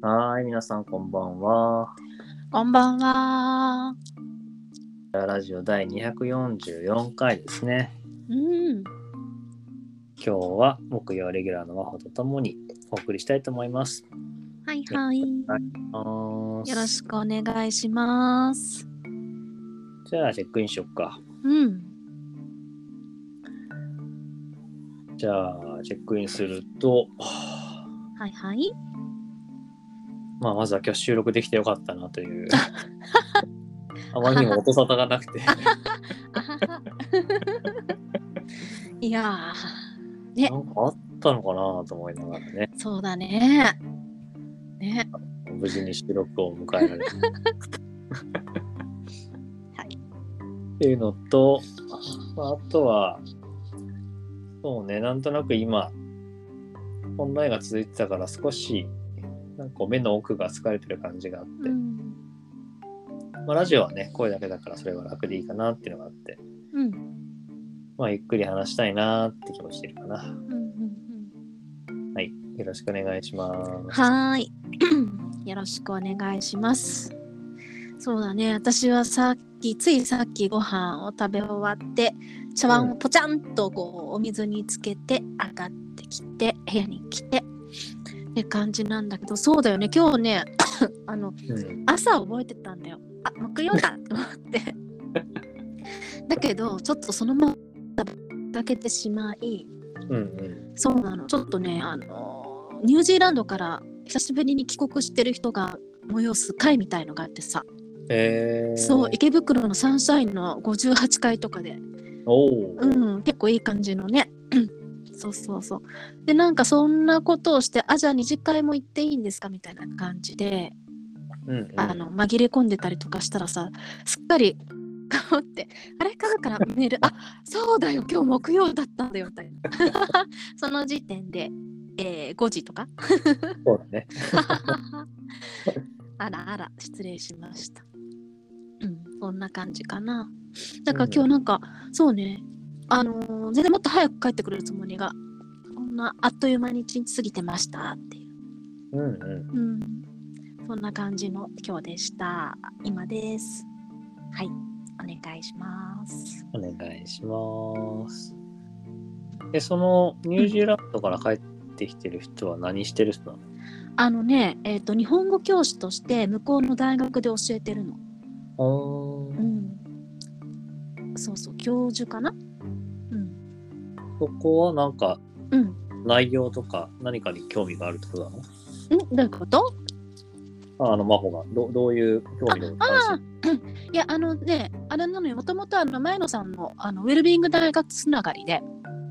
はーい、皆さんこんばんは。こんばんは。ラジオ第244回ですね。うん。今日は木曜レギュラーの真帆とともにお送りしたいと思います。はいはい。よろしくお願いします。じゃあチェックインしよっか。うん。じゃあチェックインすると、はいはい。まあまずは今日収録できてよかったなという。あまりにも音沙汰がなくて。いやねなんかあったのかなと思いながらね。ー、そうだね。ね。無事に収録を迎えられる。はい。っていうのと、まあ、あとは、そうね、なんとなく今、オンラインが続いてたから少し、なんか目の奥が疲れてる感じがあって、うん。まあ、ラジオはね、声だけだからそれは楽でいいかなっていうのがあって、うん。まあ、ゆっくり話したいなって気持ちでいるかな。うん。うん。はい。よろしくお願いします。はーい。よろしくお願いします。そうだね。私はさっき、ついさっきご飯を食べ終わって、茶碗をポチャンとこうお水につけて上がってきて、部屋に来て、って感じなんだけど、そうだよね。今日ね、あの、うん。朝覚えてたんだよ。あ、木曜だと思って。だけど、ちょっとそのままだけてしまい、うんうん。そうなの。ちょっとね、あの、ニュージーランドから久しぶりに帰国してる人が催す会みたいのがあってさ、えー、そう、池袋のサンシャインの58階とかで、うん、結構いい感じのね。そうそうそう。で、なんかそんなことをして、あ、じゃあ二次会も行っていいんですかみたいな感じで、うんうん、あの、紛れ込んでたりとかしたらさ、すっかり、顔って、あれかだからメール、あ、そうだよ、今日木曜だったんだよ、みたいな。その時点で、えー、5時とかそうだね。あらあら、失礼しました。うん、そんな感じかな。だから今日なんか、そうね、あのー全然もっと早く帰ってくれるつもりが、こんなあっという間に一日過ぎてましたっていう。うんうん。うん、そんな感じの今日でした。今です。はい、お願いします。お願いします。で、そのニュージーランドから帰ってきてる人は何してる人なの？あのね、えっ、と、日本語教師として向こうの大学で教えてるの。うん。そうそう、教授かな？うん。そこはなんかうん。内容とか何かに興味があるってことなの？んどういうこと？ああの、真帆が。どどういう興味の関心いや、あのね、あれなのよ、もともとあの前野さんのあのウェルビーイング大学つながりで、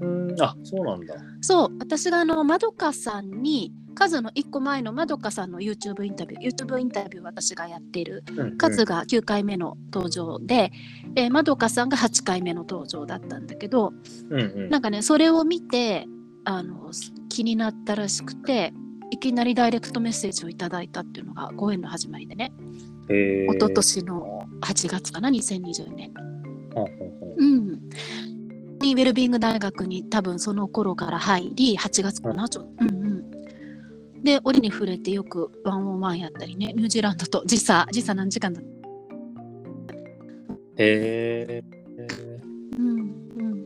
うん、あ、そうなんだ。そう、私があの、まどかさんに、カズの1個前のまどかさんの YouTube インタビュー、YouTube インタビュー私がやっている、うんうん。カズが9回目の登場で、えーまどかさんが8回目の登場だったんだけど、うんうん。なんかね、それを見て、あの、気になったらしくて、いきなりダイレクトメッセージをいただいたっていうのがご縁の始まりでね、へー。一昨年の8月かな、2020年。うん。にウェルビング大学に多分その頃から入り、8月かな、ちょうん。で、折に触れてよくワンオンワンやったりね、ニュージーランドと時差、時差何時間だへえ。うんうん。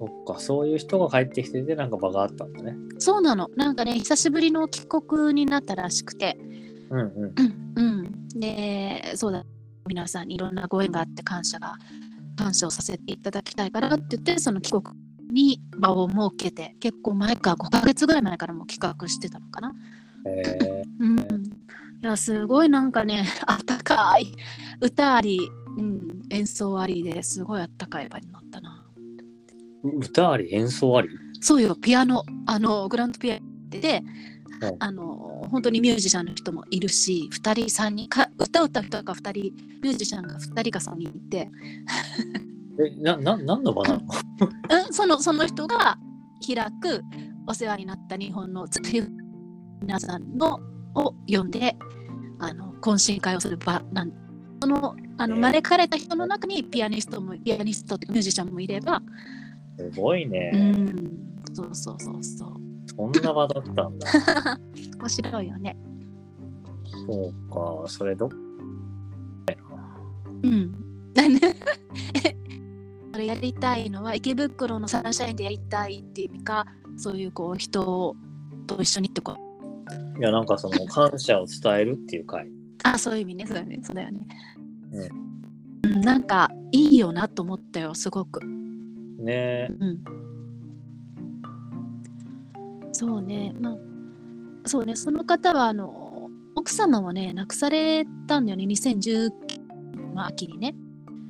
そっか、そういう人が帰ってきてて、なんか場があったんだね。そうなの。なんかね、久しぶりの帰国になったらしくて、うんうん。うんうん。で、そうだ、皆さんにいろんなご縁があって感謝が、感謝をさせていただきたいからって言って、その帰国に場を設けて、結構前か5ヶ月ぐらい前からもう企画してたのかな。へえ。うん。いや、すごいなんかね、あったかい歌あり、うん、演奏ありですごいあったかい場になったな。歌あり、演奏あり？そうよ、ピアノ、あの、グランドピアノで、うんあの、本当にミュージシャンの人もいるし、2人、3人、か歌歌う人が2人、ミュージシャンが2人か3人いて、え、な、な、何の場なの？うん、そのその人が開くお世話になった日本の皆さんのを呼んであの懇親会をする場なんそのあのえー招かれた人の中にピアニストもピアニストミュージシャンもいれば、すごいね。うん、そうそうそうそう。こんな場だったんだ。面白いよね。そうか、それどっうん。あれやりたいのは池袋のサンシャインでやりたいっていう意味かそういうこう人と一緒にってこいや、なんかその感謝を伝えるっていう回。あそういう意味ねそうだよねそうだよね。うん、なんかいいよなと思ったよすごく。ねうん。そうねまあそうねその方はあの奥様はね亡くされたんだよね2019の秋にね。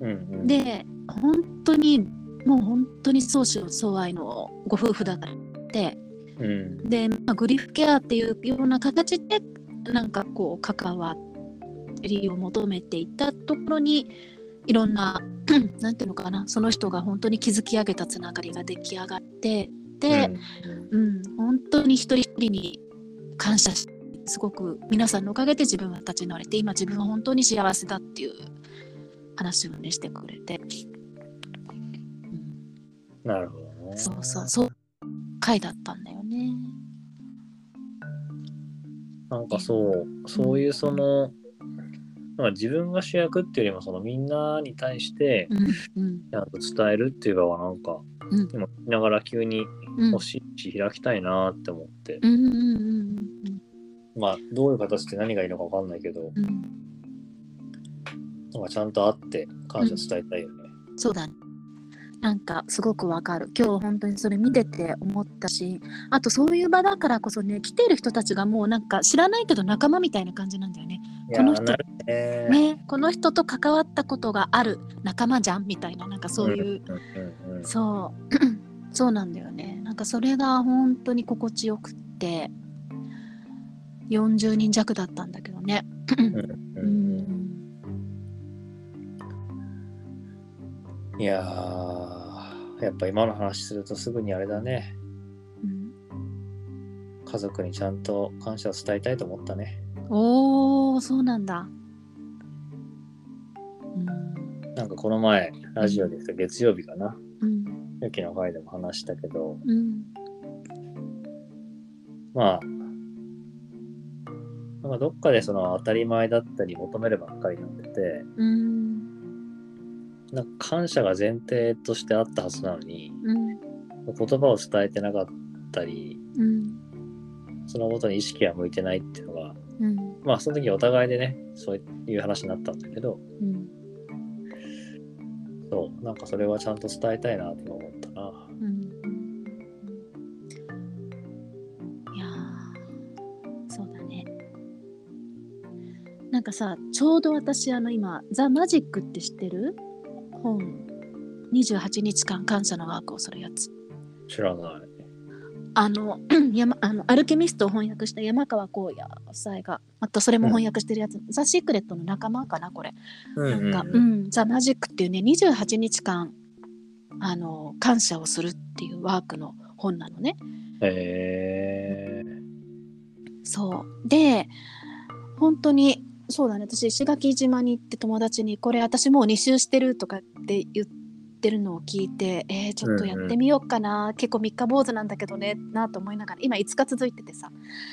うんうん。で本当にもう本当に相思相愛のご夫婦だったって。うん。で、まあ、グリフケアっていうような形でなんかこう関わりを求めていたところにいろんな なんていうのかなその人が本当に築き上げたつながりが出来上がってで、うん。本当に一人一人に感謝しすごく皆さんのおかげで自分は立ち直れて今自分は本当に幸せだっていう話をねしてくれて、うん、なるほどね。そうそうそう回だったんだよね。なんかそう、そういうその、なんか自分が主役っていうよりもそのみんなに対してちゃんと伝えるっていう側はなんか、うん今聞きながら急に欲しいし開きたいなって思って、うんうんうんまあどういう形で何がいいのか分かんないけど、うんなんかちゃんと会って感謝伝えたいよね。そうだね。なんかすごくわかる。今日本当にそれ見てて思ったし、あとそういう場だからこそね、来てる人たちがもうなんか知らないけど仲間みたいな感じなんだよね。この人ね。ね、この人と関わったことがある仲間じゃんみたいな、なんかそういう、うんうんうんそう、そうなんだよね。なんかそれが本当に心地よくって、40人弱だったんだけどね。うん。いやー、やっぱ今の話するとすぐにあれだね。うん家族にちゃんと感謝を伝えたいと思ったね。おー、そうなんだ。うん。なんかこの前、ラジオでさ月曜日かな。うん。ゆきの会でも話したけど、うん。まあ、なんかどっかでその当たり前だったり求めるばっかりになってて、うん。なんか感謝が前提としてあったはずなのに、うん。言葉を伝えてなかったり、うん。そのことに意識が向いてないっていうのが、うん。まあその時お互いでね、そういう話になったんだけど、そう、なんかそれはちゃんと伝えたいなと思ったな。うん。いやそうだね。なん。かさ、ちょうど私、あの今、ザ・マジックって知ってる本、28日間感謝のワークをするやつ。知らない。あの、山あのアルケミストを翻訳した山川光也夫妻が、またそれも翻訳してるやつ、ザ・シークレットの仲間かな、これ。うんなんか、うん、ザ・マジックっていうね、28日間、あの、感謝をするっていうワークの本なのね。へえそう。で、本当に、そうだね、私、石垣島に行って友達に、これ私もう2周してるとかって言ってるのを聞いて、えー、ちょっとやってみようかな、結構三日坊主なんだけどね、なと思いながら、今5日続いててさ、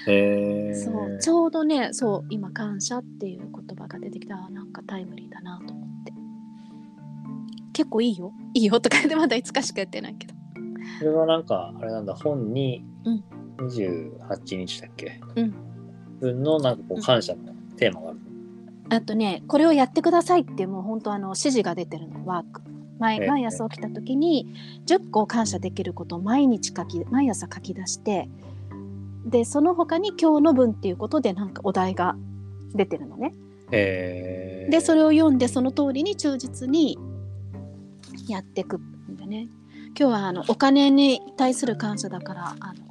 へえそう、ちょうどね、そう、今、感謝っていう言葉が出てきた、あなんかタイムリーだなと思って。結構いいよ、いいよとか言って、まだ5日しかやってないけど。それはなんか、あれなんだ、本にうん。28日だっけ？うん。分のなんかこう感謝のテーマがある。あとね、これをやってくださいってもう本当あの指示が出てるの、ワーク。毎ええ毎朝起きた時に10個感謝できることを毎日書き、毎朝書き出して、で、その他に今日の分っていうことでなんかお題が出てるのね。へえで、それを読んでその通りに忠実にやっていくんだね。今日はあのお金に対する感謝だから、あの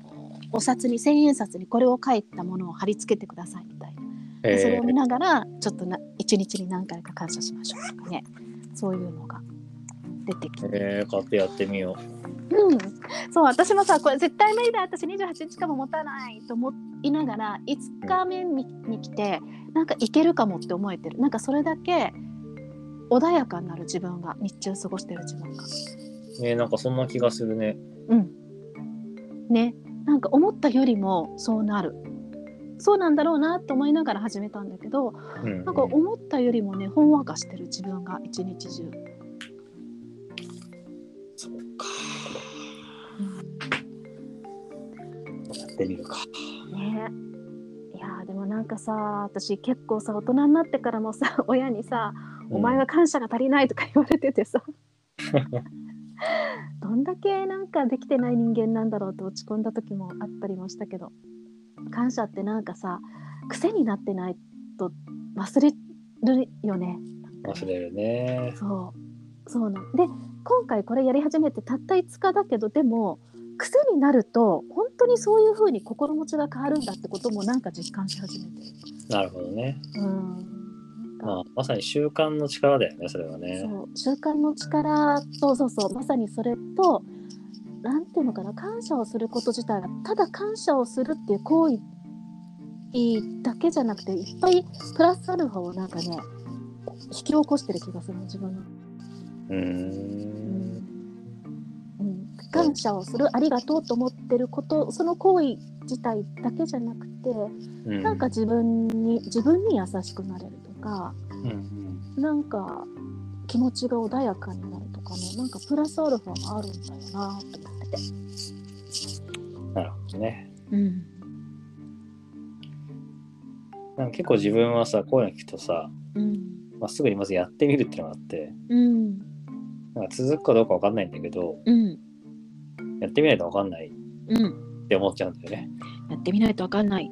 お札に千円札にこれを書いたものを貼り付けてくださいみたいな。でそれを見ながらちょっとな一日に何回か感謝しましょうとかね。そういうのが出てきて、えー、買ってやってみよう。ん、そう私もさこれ絶対無理だ。私28日間も持たないと思いながら5日目にに来てなんかいけるかもって思えてる。なんかそれだけ穏やかになる自分が日中過ごしてる自分が。う。ねなんかそんな気がするね。うん。ね。なんか思ったよりもそうなるそうなんだろうなと思いながら始めたんだけどうん。なんか思ったよりもねほんわかしてる自分が一日中、そうか。やってみるか。ね。いやーでもなんかさ私結構さ大人になってからもさ 親にさ「お前は感謝が足りない」とか言われててさ。どんだけなんかできてない人間なんだろうと落ち込んだ時もあったりもしたけど感謝ってなんかさ癖になってないと忘れるよね。忘れるね。そうそうなんで今回これやり始めてたった5日だけどでも癖になると本当にそういう風に心持ちが変わるんだってこともなんか実感し始めてなるほどね。る。うんまあ、まさに習慣の力だよね、それはね。そう習慣の力そうそうそうまさにそれとなんていうのかな感謝をすること自体がただ感謝をするっていう行為だけじゃなくていっぱいプラスアルファをなんかね引き起こしてる気がするの自分の。うーん。うん、感謝をするありがとうと思ってることその行為自体だけじゃなくてうんなんか、自分に自分に優しくなれるとかうんうん、なんか気持ちが穏やかになるとかねなんかプラスアルファがあるんだよなと思ってて。なるほどね。うん。なんか結構自分はさ、こういうの聞くとさ、うん。まあ、すぐにまずやってみるっていうのがあって、うん。なんか続くかどうかわかんないんだけど、うん。やってみないとわかんないっうん。て思っちゃうんだよね。やってみないとわかんない。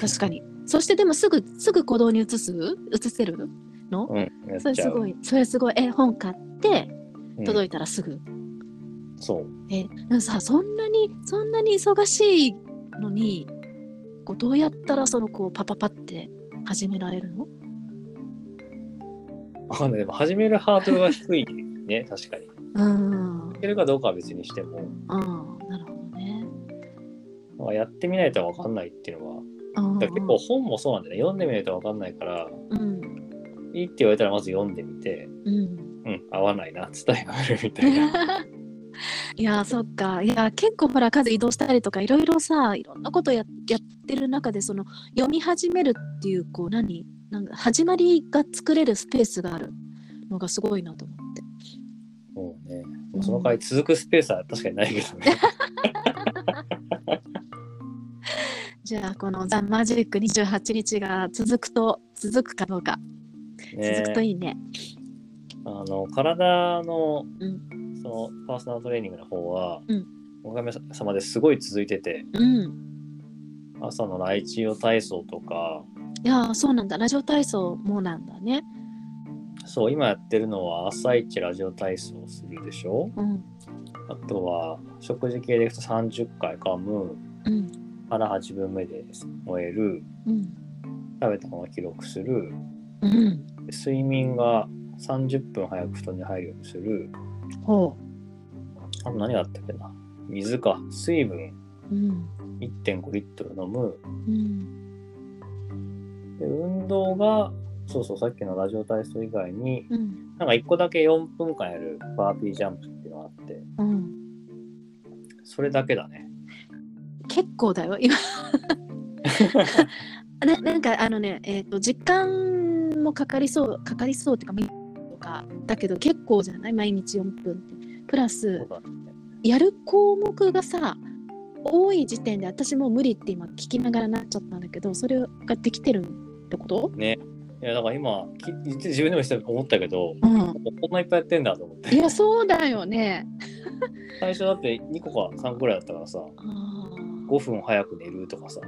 確かに。そしてでもすぐすぐ行動に移す？移せるの？うん、それす。ごいそれすごい。え本買ってうん。届いたらすぐ、そう。えでもさそんなにそんなに忙しいのにこうどうやったらそのこうパパパって始められるの？わかんない。でも始めるハードルは低いね、確かに。うん。うんいけるかどうかは別にしても、なるほどね。まあやってみないとわかんないっていうのは、うん。だから結構本もそうなんだよね。読んでみないとわかんないから、うん。いいって言われたらまず読んでみて、うん。うん、合わないな、伝えがあるみたいな。いやそっかいや結構ほら数移動したりとかいろいろさいろんなことややってる中でその読み始めるっていうこう何？なんか始まりが作れるスペースがあるのがすごいなと思って。もうね、その代わり続くスペースは確かにないけどね。じゃあこの「ザ・マジック28日が続くと続くかどうか、続くとねいいね。あの体のうんそのパーソナルトレーニングの方は、うんおかげさまですごい続いてて、うん。朝のライチオ体操とか、いやーそうなんだラジオ体操もなんだね。そう、今やってるのは朝一ラジオ体操をするでしょ？うんあとは、食事系でいくと30回噛む、うん腹8分目で燃える、うん食べたものを記録する、うん。睡眠が30分早く布団に入るようにする、ほあと何があったっけな。水か、水分。う。うん1.5リットル飲む、うん。で運動が、そうそう、さっきのラジオ体操以外に、うん。なんか1個だけ4分間やるバーピージャンプっていうのがあって、うん。それだけだね。結構だよ。今。ななんかあのねえっ、と時間もかかりそうかかりそうっていうかかだけど結構じゃない？毎日4分ってプラそス。やる項目がさ多い時点で私もう無理って今聞きながらなっちゃったんだけどそれができてるってこと？ね。いや、だから今、自分でもして思ったけど、うんこんないっぱいやってんだと思って。いやそうだよね最初だって2個か3個ぐらいだったからさ、あ5分早く寝るとかさ、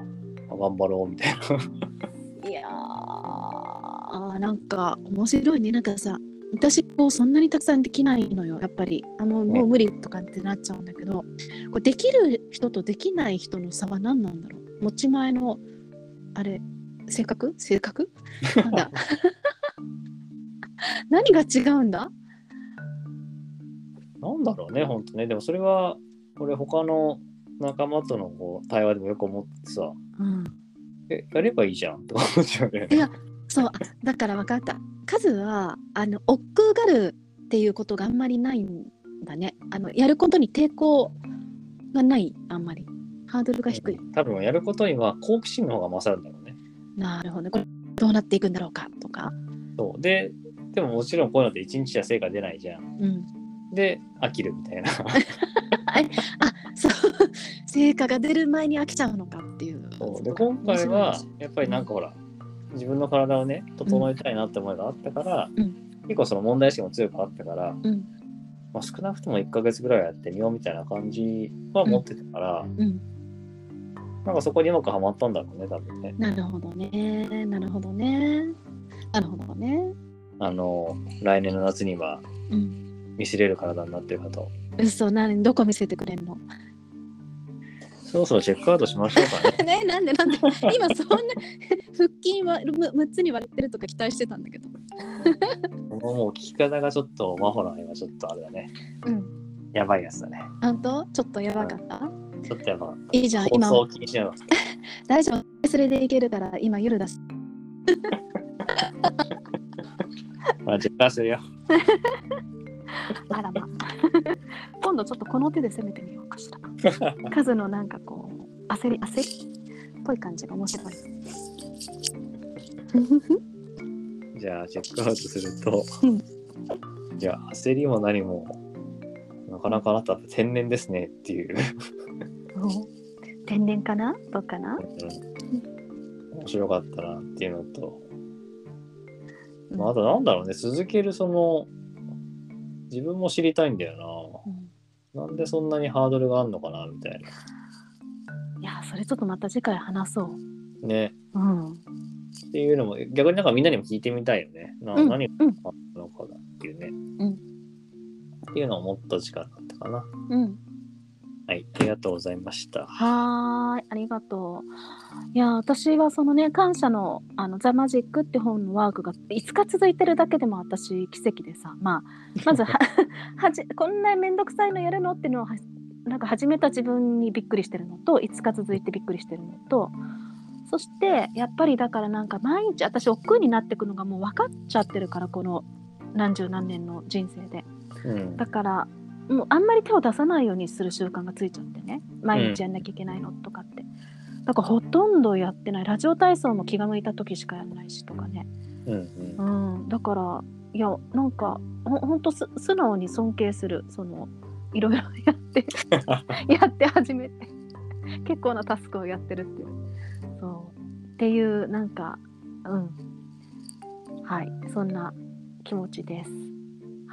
あ頑張ろうみたいな。ー いやーなんか面白いねなんかさ私こうそんなにたくさんできないのよやっぱり。あのもう無理とかってなっちゃうんだけどこれできる人とできない人の差は何なんだろう。持ち前のあれ性格？性格？なんだ？何が違うんだ？なんだろうね、ほんとね。でもそれは、俺他の仲間とのこう対話でもよく思ってさ、うん。え、やればいいじゃんとか思っちゃうね。い。やそうあだから分かった数はあの億劫がるっていうことがあんまりないんだねあのやることに抵抗がないあんまりハードルが低い。多分やることには好奇心の方が勝るんだろうね。なるほどね。これどうなっていくんだろうかとか。そうででももちろんこういうのって一日じゃ成果出ないじゃん。うん。で飽きるみたいな。あそう成果が出る前に飽きちゃうのかっていう。そうで今回はやっぱりなんかほら、自分の体をね整えたいなって思いがあったから、うん結構その問題意識も強くあったから、うんまあ、少なくとも1ヶ月ぐらいはやってみようみたいな感じは持ってたから、うん。なんかそこにうまくはまったんだろうね多分ね。なるほどね。なるほどね。なるほどね。あの来年の夏にはうん。見せれる体になってるかと。嘘、何どこ見せてくれんの？そろそろチェックアウトしましょうかね。ね、なんでなんで今そんな 腹筋は6つに割れてるとか期待してたんだけど。もう聞き方がちょっとマホラー今ちょっとあれだね。うん。やばいやつだね。本当？ちょっとやばかった、ちょっとやばかっいいじゃん、た。今。大丈夫。それでいけるから今夜だし。まあ、するよ。あらま。今度ちょっとこの手で攻めてみようかしら。数のなんかこう、焦り、焦りっぽい感じが面白い。じゃあ、チェックアウトすると、うん。いや、焦りも何も、なかなかあなたって天然ですねっていう、天然かな？どうかな、うん、面白かったなっていうのと、うん。まあ、あとなんだろうね、続けるその、自分も知りたいんだようんな。なんでそんなにハードルがあるのかなみたいいや、それちょっとまた次回話そう。な。ね。うん。っていうのも、逆になんかみんなにも聞いてみたいよね。なうん何がうんあったのかなっていうね。うんっていうのを思った時間だったかな。うん。はい、ありがとうございました。はーい、ありがとう。いや、私はそのね、感謝のあのザ・マジックって本のワークが5日続いてるだけでも私、奇跡でさ、まあ、まずは はじ、こんなめんどくさいのやるのっていうのをはなんか始めた自分にびっくりしてるのと、5日続いてびっくりしてるのと、そして、やっぱりだからなんか毎日私、億劫になっていくのがもう分かっちゃってるから、この何十何年の人生で。うん。だからもうあんまり手を出さないようにする習慣がついちゃってね。毎日やんなきゃいけないのとかって、だからほとんどやってない。ラジオ体操も気が向いた時しかやんないしとかね、うんうん。うん、だからいやなんかほほんとす素直に尊敬する。そのいろいろやって やって始めて。結構なタスクをやってるっていう。そう。っていうなんかうん。はい。そんな気持ちです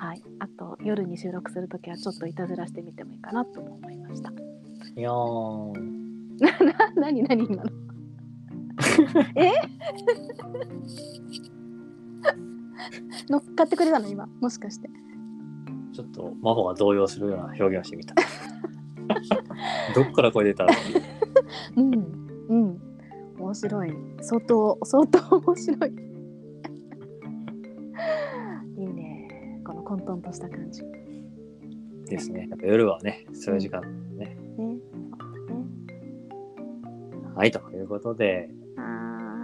はい。あと夜に収録するときはちょっといたずらしてみてもいいかなとも思いました。いやー。ん。な何何今の？え？乗っかってくれたの今？もしかして。ちょっと真帆が動揺するような表現をしてみた。どっから声出たの？うん。うん。面白い。相当相当面白い混沌とした感じ。ねですね。やっぱ夜はね、そういう時間ね。そうだね。はい、ということで、は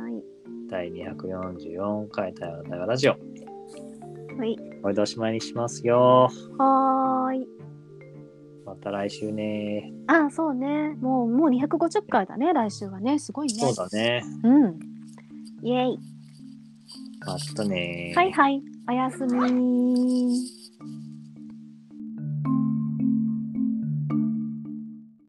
ーい。第244回太陽の太陽ラジオ、はい。おいでおしまいにしますよ。はーい。また来週ね。あそうね。もうもう250回だね来週はね。すごいね。そうだね。うん。イエイ。またねはいはいおやすみ